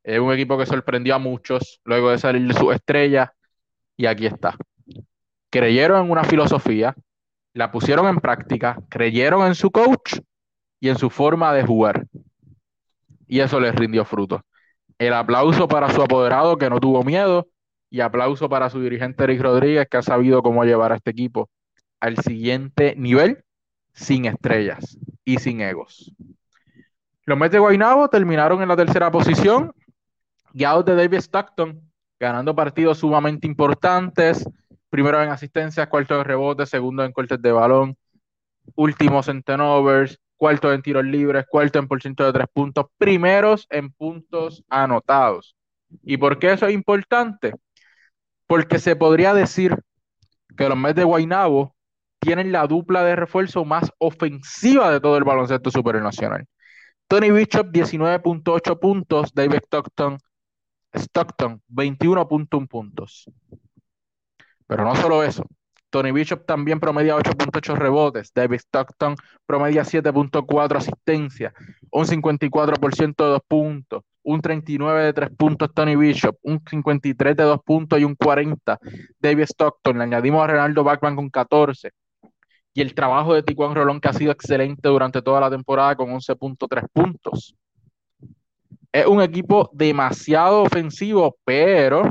S1: Es un equipo que sorprendió a muchos luego de salir de su estrella. Y aquí está. Creyeron en una filosofía, la pusieron en práctica, creyeron en su coach y en su forma de jugar. Y eso les rindió fruto. El aplauso para su apoderado que no tuvo miedo y aplauso para su dirigente Eric Rodríguez que ha sabido cómo llevar a este equipo al siguiente nivel sin estrellas y sin egos. Los Mets de Guaynabo terminaron en la tercera posición, guiados de David Stockton, ganando partidos sumamente importantes, primero en asistencias, cuarto en rebotes, segundo en cortes de balón, últimos en turnovers, cuarto en tiros libres, cuarto en por ciento de tres puntos, primeros en puntos anotados. ¿Y por qué eso es importante? Porque se podría decir que los Mets de Guaynabo tienen la dupla de refuerzo más ofensiva de todo el baloncesto supernacional. Tony Bishop, 19.8 puntos. David Stockton, Stockton 21.1 puntos. Pero no solo eso. Tony Bishop también promedia 8.8 rebotes. David Stockton promedia 7.4 asistencias. Un 54% de 2 puntos. Un 39 de 3 puntos Tony Bishop. Un 53 de 2 puntos y un 40 David Stockton. Le añadimos a Ronaldo Backman con 14 y el trabajo de Tijuan Rolón que ha sido excelente durante toda la temporada con 11.3 puntos. Es un equipo demasiado ofensivo, pero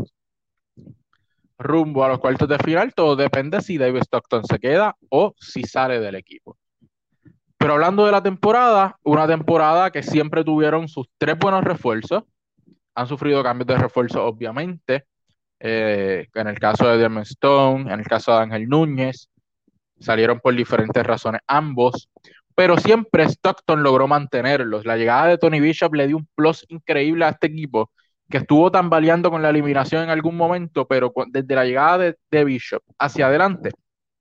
S1: rumbo a los cuartos de final, todo depende si David Stockton se queda o si sale del equipo. Pero hablando de la temporada, una temporada que siempre tuvieron sus tres buenos refuerzos, han sufrido cambios de refuerzo, obviamente, eh, en el caso de Dermot Stone, en el caso de Ángel Núñez, salieron por diferentes razones ambos, pero siempre Stockton logró mantenerlos. La llegada de Tony Bishop le dio un plus increíble a este equipo que estuvo tambaleando con la eliminación en algún momento, pero desde la llegada de, Bishop hacia adelante,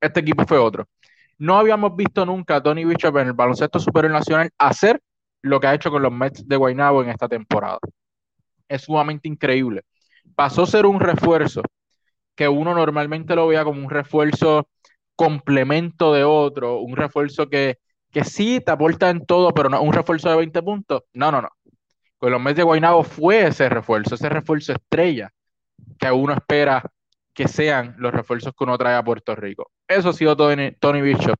S1: este equipo fue otro. No habíamos visto nunca a Tony Bishop en el baloncesto superior nacional hacer lo que ha hecho con los Mets de Guaynabo en esta temporada. Es sumamente increíble. Pasó a ser un refuerzo que uno normalmente lo veía como un refuerzo complemento de otro, un refuerzo que, que sí te aporta en todo, pero no un refuerzo de 20 puntos. No, no, no. Los Mets de Guaynabo fue ese refuerzo, ese refuerzo estrella que uno espera que sean los refuerzos que uno trae a Puerto Rico. Eso ha sido Tony, Tony Bishop.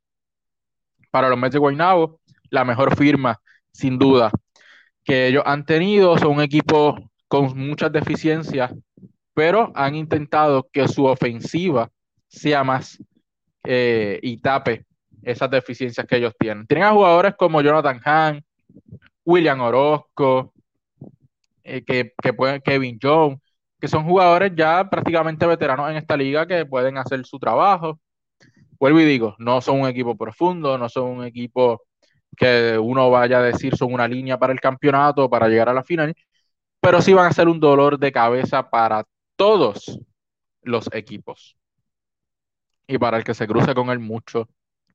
S1: Para los Mets de Guaynabo, la mejor firma, sin duda, que ellos han tenido. Son un equipo con muchas deficiencias, pero han intentado que su ofensiva sea más eh, y tape esas deficiencias que ellos tienen. Tienen a jugadores como Jonathan Hahn, William Orozco, eh, que, pueden, Kevin Jones, que son jugadores ya prácticamente veteranos en esta liga que pueden hacer su trabajo. Vuelvo y digo, no son un equipo profundo, no son un equipo que uno vaya a decir son una línea para el campeonato, para llegar a la final, pero sí van a ser un dolor de cabeza para todos los equipos y para el que se cruce con él mucho,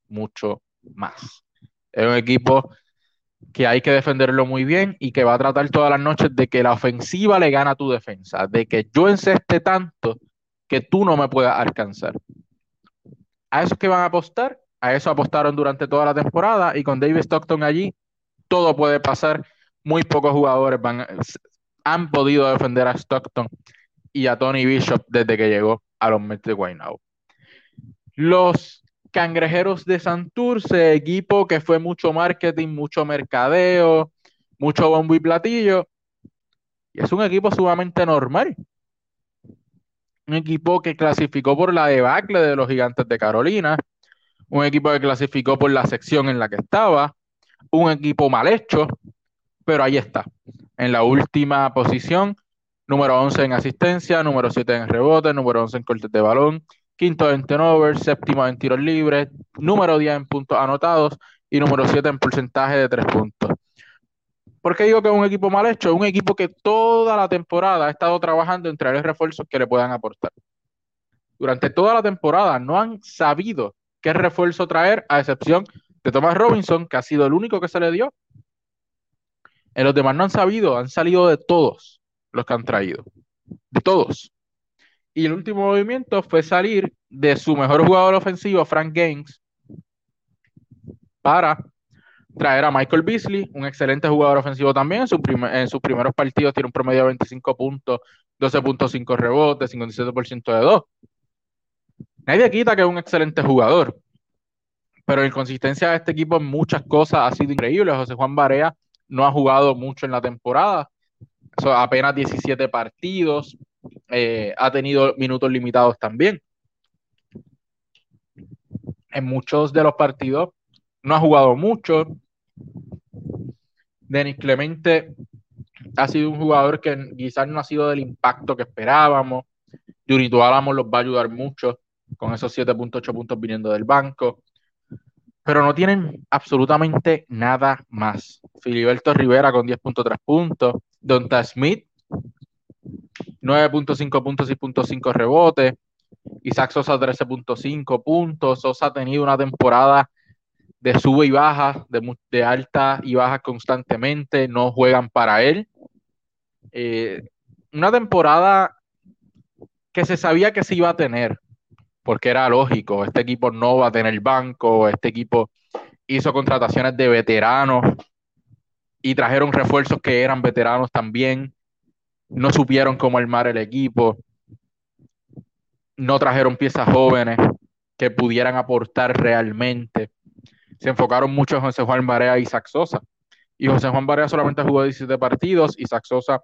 S1: mucho más. Es un equipo que hay que defenderlo muy bien y que va a tratar todas las noches de que la ofensiva le gana a tu defensa, de que yo enceste tanto que tú no me puedas alcanzar. A eso que van a apostar, a eso apostaron durante toda la temporada y con David Stockton allí, todo puede pasar. Muy pocos jugadores han podido defender a Stockton y a Tony Bishop desde que llegó a los Mets de. Los Cangrejeros de Santurce, equipo que fue mucho marketing, mucho mercadeo, mucho bombo y platillo. Y es un equipo sumamente normal. Un equipo que clasificó por la debacle de los gigantes de Carolina. Un equipo que clasificó por la sección en la que estaba. Un equipo mal hecho. Pero ahí está. En la última posición. Número 11 en asistencia, número 7 en rebote, número 11 en cortes de balón, quinto en turnover, séptimo en tiros libres, número 10 en puntos anotados y número 7 en porcentaje de tres puntos. ¿Por qué digo que es un equipo mal hecho? Es un equipo que toda la temporada ha estado trabajando en traer refuerzos que le puedan aportar. Durante toda la temporada no han sabido qué refuerzo traer, a excepción de Thomas Robinson, que ha sido el único que se le dio. En los demás no han sabido, han salido de todos los que han traído. De todos. Y el último movimiento fue salir de su mejor jugador ofensivo, Frank Gaines, para traer a Michael Beasley, un excelente jugador ofensivo también. En, sus primeros partidos tiene un promedio de 25 puntos, 12.5 rebotes, 57% de 2. Nadie quita que es un excelente jugador, pero la inconsistencia de este equipo en muchas cosas ha sido increíble. José Juan Barea no ha jugado mucho en la temporada, apenas 17 partidos, eh, ha tenido minutos limitados también. En muchos de los partidos no ha jugado mucho. Denis Clemente ha sido un jugador que quizás no ha sido del impacto que esperábamos. Junito Álamo los va a ayudar mucho con esos 7.8 puntos viniendo del banco. Pero no tienen absolutamente nada más. Filiberto Rivera con 10.3 puntos. Donta Smith 9.5 puntos, y 6.5 rebotes. Isaac Sosa 13.5 puntos. Sosa ha tenido una temporada de sube y baja, de, de alta y baja constantemente. No juegan para él. Eh, una temporada que se sabía que se iba a tener, porque era lógico. Este equipo no va a tener banco. Este equipo hizo contrataciones de veteranos y trajeron refuerzos que eran veteranos también no supieron cómo armar el equipo, no trajeron piezas jóvenes que pudieran aportar realmente. Se enfocaron mucho en José Juan Barea y Isaac Sosa, y José Juan Barea solamente jugó 17 partidos, Isaac Sosa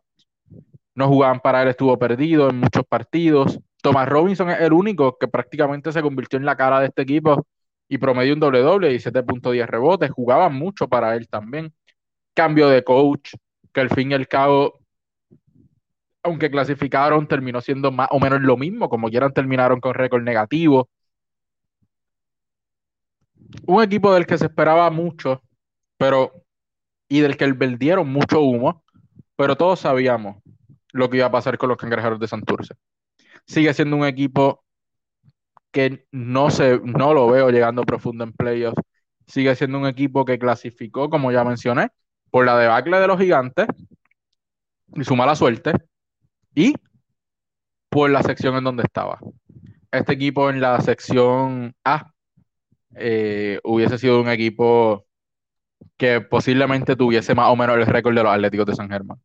S1: no jugaban para él, estuvo perdido en muchos partidos. Thomas Robinson es el único que prácticamente se convirtió en la cara de este equipo y promedió un doble doble y 7.10 rebotes. Jugaban mucho para él también. Cambio de coach, que al fin y al cabo, aunque clasificaron, terminó siendo más o menos lo mismo, como quieran terminaron con récord negativo. Un equipo del que se esperaba mucho, pero y del que vendieron mucho humo, pero todos sabíamos lo que iba a pasar con los cangrejeros de Santurce. Sigue siendo un equipo que no, se, no lo veo llegando profundo en playoffs. Sigue siendo un equipo que clasificó, como ya mencioné, por la debacle de los gigantes y su mala suerte y por la sección en donde estaba. Este equipo en la sección A eh, hubiese sido un equipo que posiblemente tuviese más o menos el récord de los Atléticos de San Germán.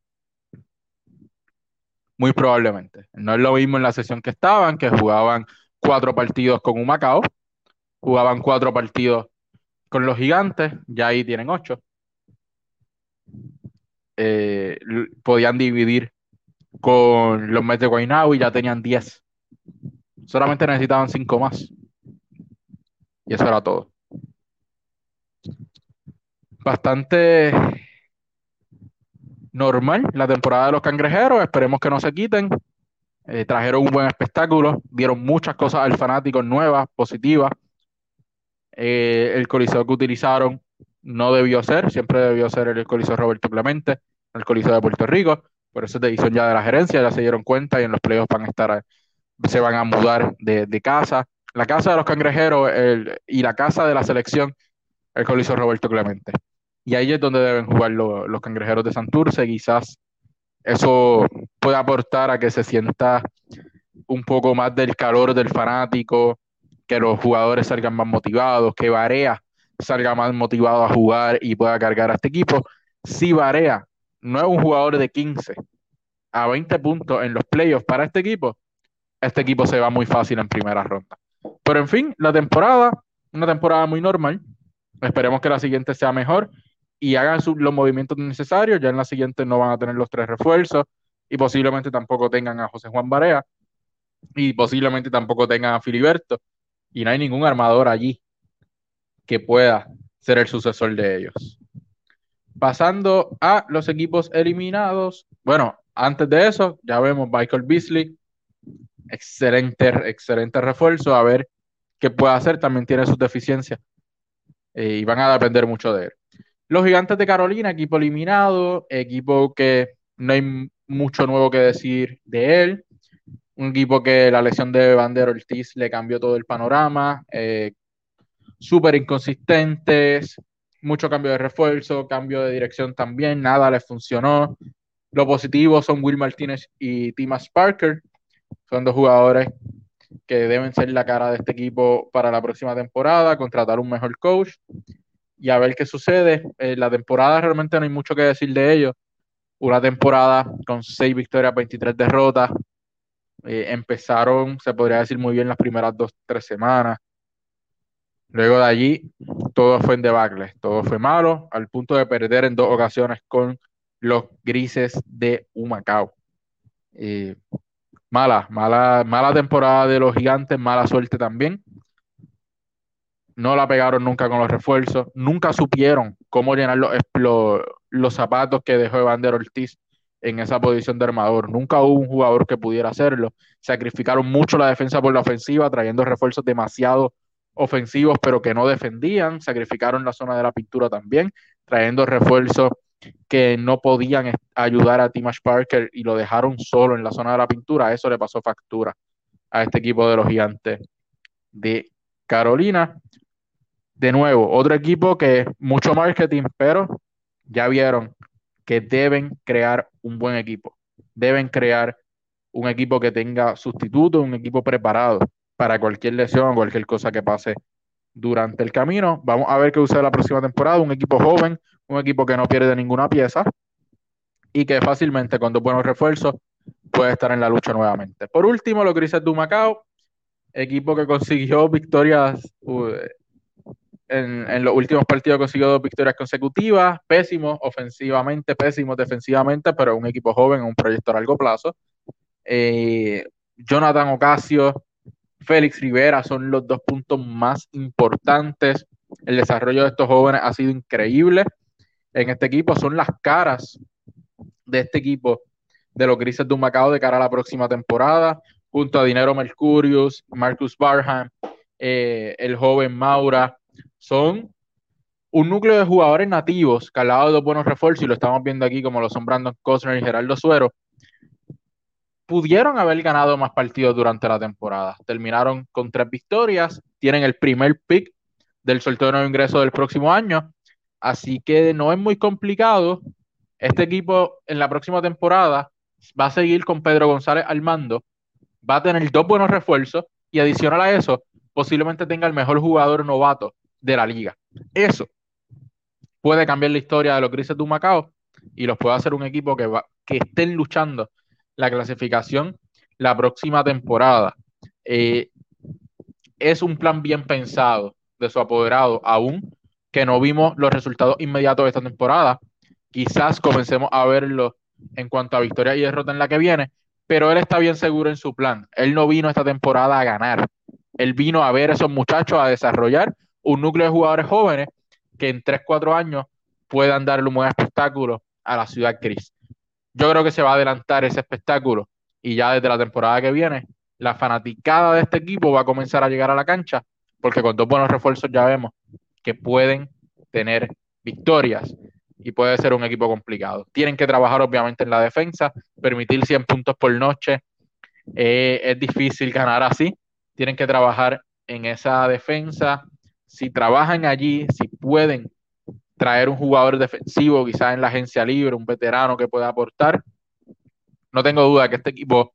S1: Muy probablemente. No es lo mismo en la sesión que estaban, que jugaban cuatro partidos con un Macao, jugaban cuatro partidos con los gigantes, ya ahí tienen ocho. Eh, podían dividir con los Mets de Guaynabo y ya tenían diez. Solamente necesitaban cinco más. Y eso era todo. Bastante normal la temporada de los cangrejeros, esperemos que no se quiten. Eh, trajeron un buen espectáculo, dieron muchas cosas al fanático nuevas, positivas. Eh, el coliseo que utilizaron no debió ser, siempre debió ser el coliseo Roberto Clemente, el coliseo de Puerto Rico, por eso es decisión ya de la gerencia, ya se dieron cuenta y en los playoffs van a estar, se van a mudar de, casa. La casa de los cangrejeros y la casa de la selección, el coliseo Roberto Clemente. Y ahí es donde deben jugar los cangrejeros de Santurce. Quizás eso puede aportar a que se sienta un poco más del calor del fanático, que los jugadores salgan más motivados, que Varea salga más motivado a jugar y pueda cargar a este equipo. Si Varea no es un jugador de 15 a 20 puntos en los playoffs para este equipo, este equipo se va muy fácil en primera ronda. Pero en fin, la temporada, una temporada muy normal. Esperemos que la siguiente sea mejor y hagan los movimientos necesarios. Ya en la siguiente no van a tener los tres refuerzos y posiblemente tampoco tengan a José Juan Barea y posiblemente tampoco tengan a Filiberto y no hay ningún armador allí que pueda ser el sucesor de ellos. Pasando a los equipos eliminados. Bueno, antes de eso, ya vemos Michael Beasley. Excelente, excelente refuerzo. A ver qué puede hacer. También tiene sus deficiencias. Eh, y van a depender mucho de él. Los Gigantes de Carolina, equipo eliminado, equipo que no hay mucho nuevo que decir de él. Un equipo que la lesión de Bandero Ortiz le cambió todo el panorama. Eh, Súper inconsistentes, mucho cambio de refuerzo, cambio de dirección también, nada les funcionó. Lo positivo son Will Martínez y Timas Parker. Son dos jugadores que deben ser la cara de este equipo para la próxima temporada, contratar un mejor coach y a ver qué sucede. Eh, la temporada realmente no hay mucho que decir de ellos. Una temporada con seis victorias, 23 derrotas. Eh, empezaron, se podría decir muy bien, las primeras dos, tres semanas. Luego de allí, todo fue en debacle, todo fue malo, al punto de perder en dos ocasiones con los grises de Humacao. Eh, mala, mala, mala temporada de los gigantes, mala suerte también no la pegaron nunca con los refuerzos, nunca supieron cómo llenar los, los, zapatos que dejó Evander Ortiz en esa posición de armador. Nunca hubo un jugador que pudiera hacerlo. Sacrificaron mucho la defensa por la ofensiva, trayendo refuerzos demasiado ofensivos, pero que no defendían. Sacrificaron la zona de la pintura también, trayendo refuerzos que no podían ayudar a Timash Parker y lo dejaron solo en la zona de la pintura. Eso le pasó factura a este equipo de los gigantes de Carolina de nuevo, otro equipo que mucho marketing, pero ya vieron que deben crear un buen equipo. Deben crear un equipo que tenga sustituto, un equipo preparado para cualquier lesión o cualquier cosa que pase durante el camino. Vamos a ver qué usa la próxima temporada. Un equipo joven, un equipo que no pierde ninguna pieza y que fácilmente con dos buenos refuerzos puede estar en la lucha nuevamente. Por último, los Grises de Macao, equipo que consiguió victorias en, los últimos partidos consiguió dos victorias consecutivas, pésimos ofensivamente, pésimos defensivamente, pero un equipo joven, un proyecto a largo plazo. Eh, Jonathan Ocasio, Félix Rivera son los dos puntos más importantes. El desarrollo de estos jóvenes ha sido increíble en este equipo. Son las caras de este equipo de los Grises de un Macao de cara a la próxima temporada, junto a Dinero Mercurius, Marcus Barham, eh, el joven Maura, son un núcleo de jugadores nativos que de dos buenos refuerzos, y lo estamos viendo aquí como lo son Brandon Costner y Geraldo Suero, pudieron haber ganado más partidos durante la temporada. Terminaron con tres victorias, tienen el primer pick del sorteo de ingreso del próximo año, así que no es muy complicado. Este equipo en la próxima temporada va a seguir con Pedro González al mando, va a tener dos buenos refuerzos y adicional a eso, posiblemente tenga el mejor jugador novato de la liga. Eso puede cambiar la historia de los Grises de Macao y los puede hacer un equipo que, va, que estén luchando la clasificación la próxima temporada. Eh, es un plan bien pensado de su apoderado, aún que no vimos los resultados inmediatos de esta temporada. Quizás comencemos a verlo en cuanto a victoria y derrota en la que viene, pero él está bien seguro en su plan. Él no vino esta temporada a ganar. Él vino a ver a esos muchachos a desarrollar un núcleo de jugadores jóvenes que en 3, 4 años puedan darle un buen espectáculo a la ciudad gris. Yo creo que se va a adelantar ese espectáculo y ya desde la temporada que viene, la fanaticada de este equipo va a comenzar a llegar a la cancha porque con dos buenos refuerzos ya vemos que pueden tener victorias y puede ser un equipo complicado. Tienen que trabajar obviamente en la defensa, permitir 100 puntos por noche. Eh, es difícil ganar así. Tienen que trabajar en esa defensa, si trabajan allí, si pueden traer un jugador defensivo, quizás en la agencia libre, un veterano que pueda aportar, no tengo duda que este equipo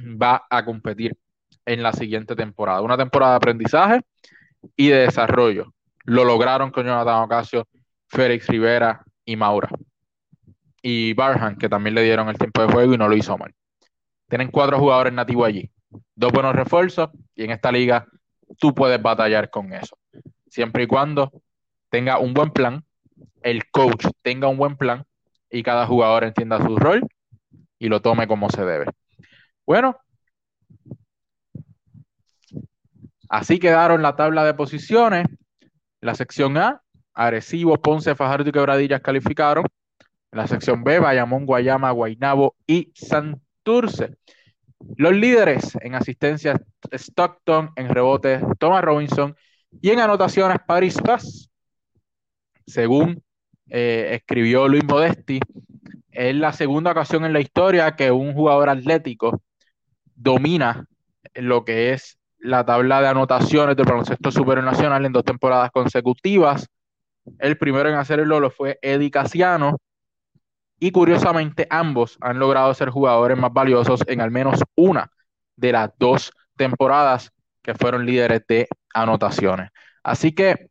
S1: va a competir en la siguiente temporada. Una temporada de aprendizaje y de desarrollo. Lo lograron con Jonathan Ocasio, Félix Rivera y Maura. Y Barhan, que también le dieron el tiempo de juego y no lo hizo mal. Tienen cuatro jugadores nativos allí, dos buenos refuerzos y en esta liga tú puedes batallar con eso siempre y cuando tenga un buen plan, el coach tenga un buen plan y cada jugador entienda su rol y lo tome como se debe. Bueno, así quedaron la tabla de posiciones. La sección A, Arecibo, Ponce, Fajardo y Quebradillas calificaron. la sección B, Bayamón, Guayama, Guaynabo y Santurce. Los líderes en asistencia, Stockton, en rebote, Thomas Robinson y en anotaciones, Paris Paz, según eh, escribió Luis Modesti, es la segunda ocasión en la historia que un jugador atlético domina lo que es la tabla de anotaciones del baloncesto superior nacional en dos temporadas consecutivas. El primero en hacerlo lo fue Eddie Casiano. Y curiosamente, ambos han logrado ser jugadores más valiosos en al menos una de las dos temporadas que fueron líderes de anotaciones. Así que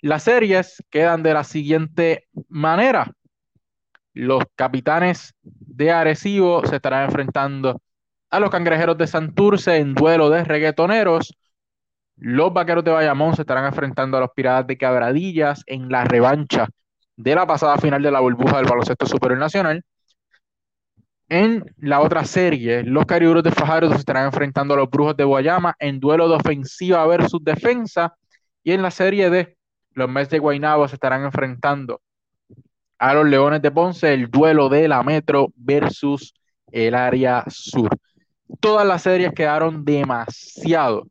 S1: las series quedan de la siguiente manera. Los capitanes de Arecibo se estarán enfrentando a los cangrejeros de Santurce en duelo de reggaetoneros. Los vaqueros de Bayamón se estarán enfrentando a los piratas de Cabradillas en la revancha de la pasada final de la burbuja del baloncesto superior nacional. En la otra serie, los cariburos de Fajardo se estarán enfrentando a los brujos de Guayama en duelo de ofensiva versus defensa. Y en la serie de los Mets de Guaynabo se estarán enfrentando a los Leones de Ponce, el duelo de la Metro versus el área sur. Todas las series quedaron demasiado,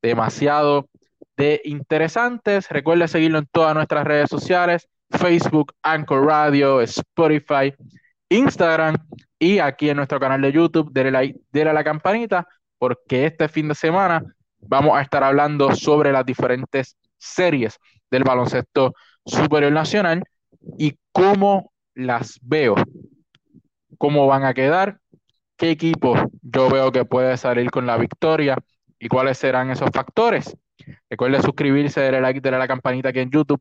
S1: demasiado de interesantes. Recuerda seguirlo en todas nuestras redes sociales, Facebook, Anchor Radio, Spotify, Instagram y aquí en nuestro canal de YouTube, denle, like, a la campanita, porque este fin de semana vamos a estar hablando sobre las diferentes series del baloncesto superior nacional y cómo las veo, cómo van a quedar, qué equipo yo veo que puede salir con la victoria y cuáles serán esos factores. Recuerde suscribirse, darle like, darle a la campanita aquí en YouTube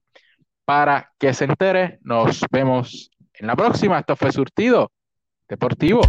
S1: para que se entere. Nos vemos en la próxima. Esto fue Surtido Deportivo.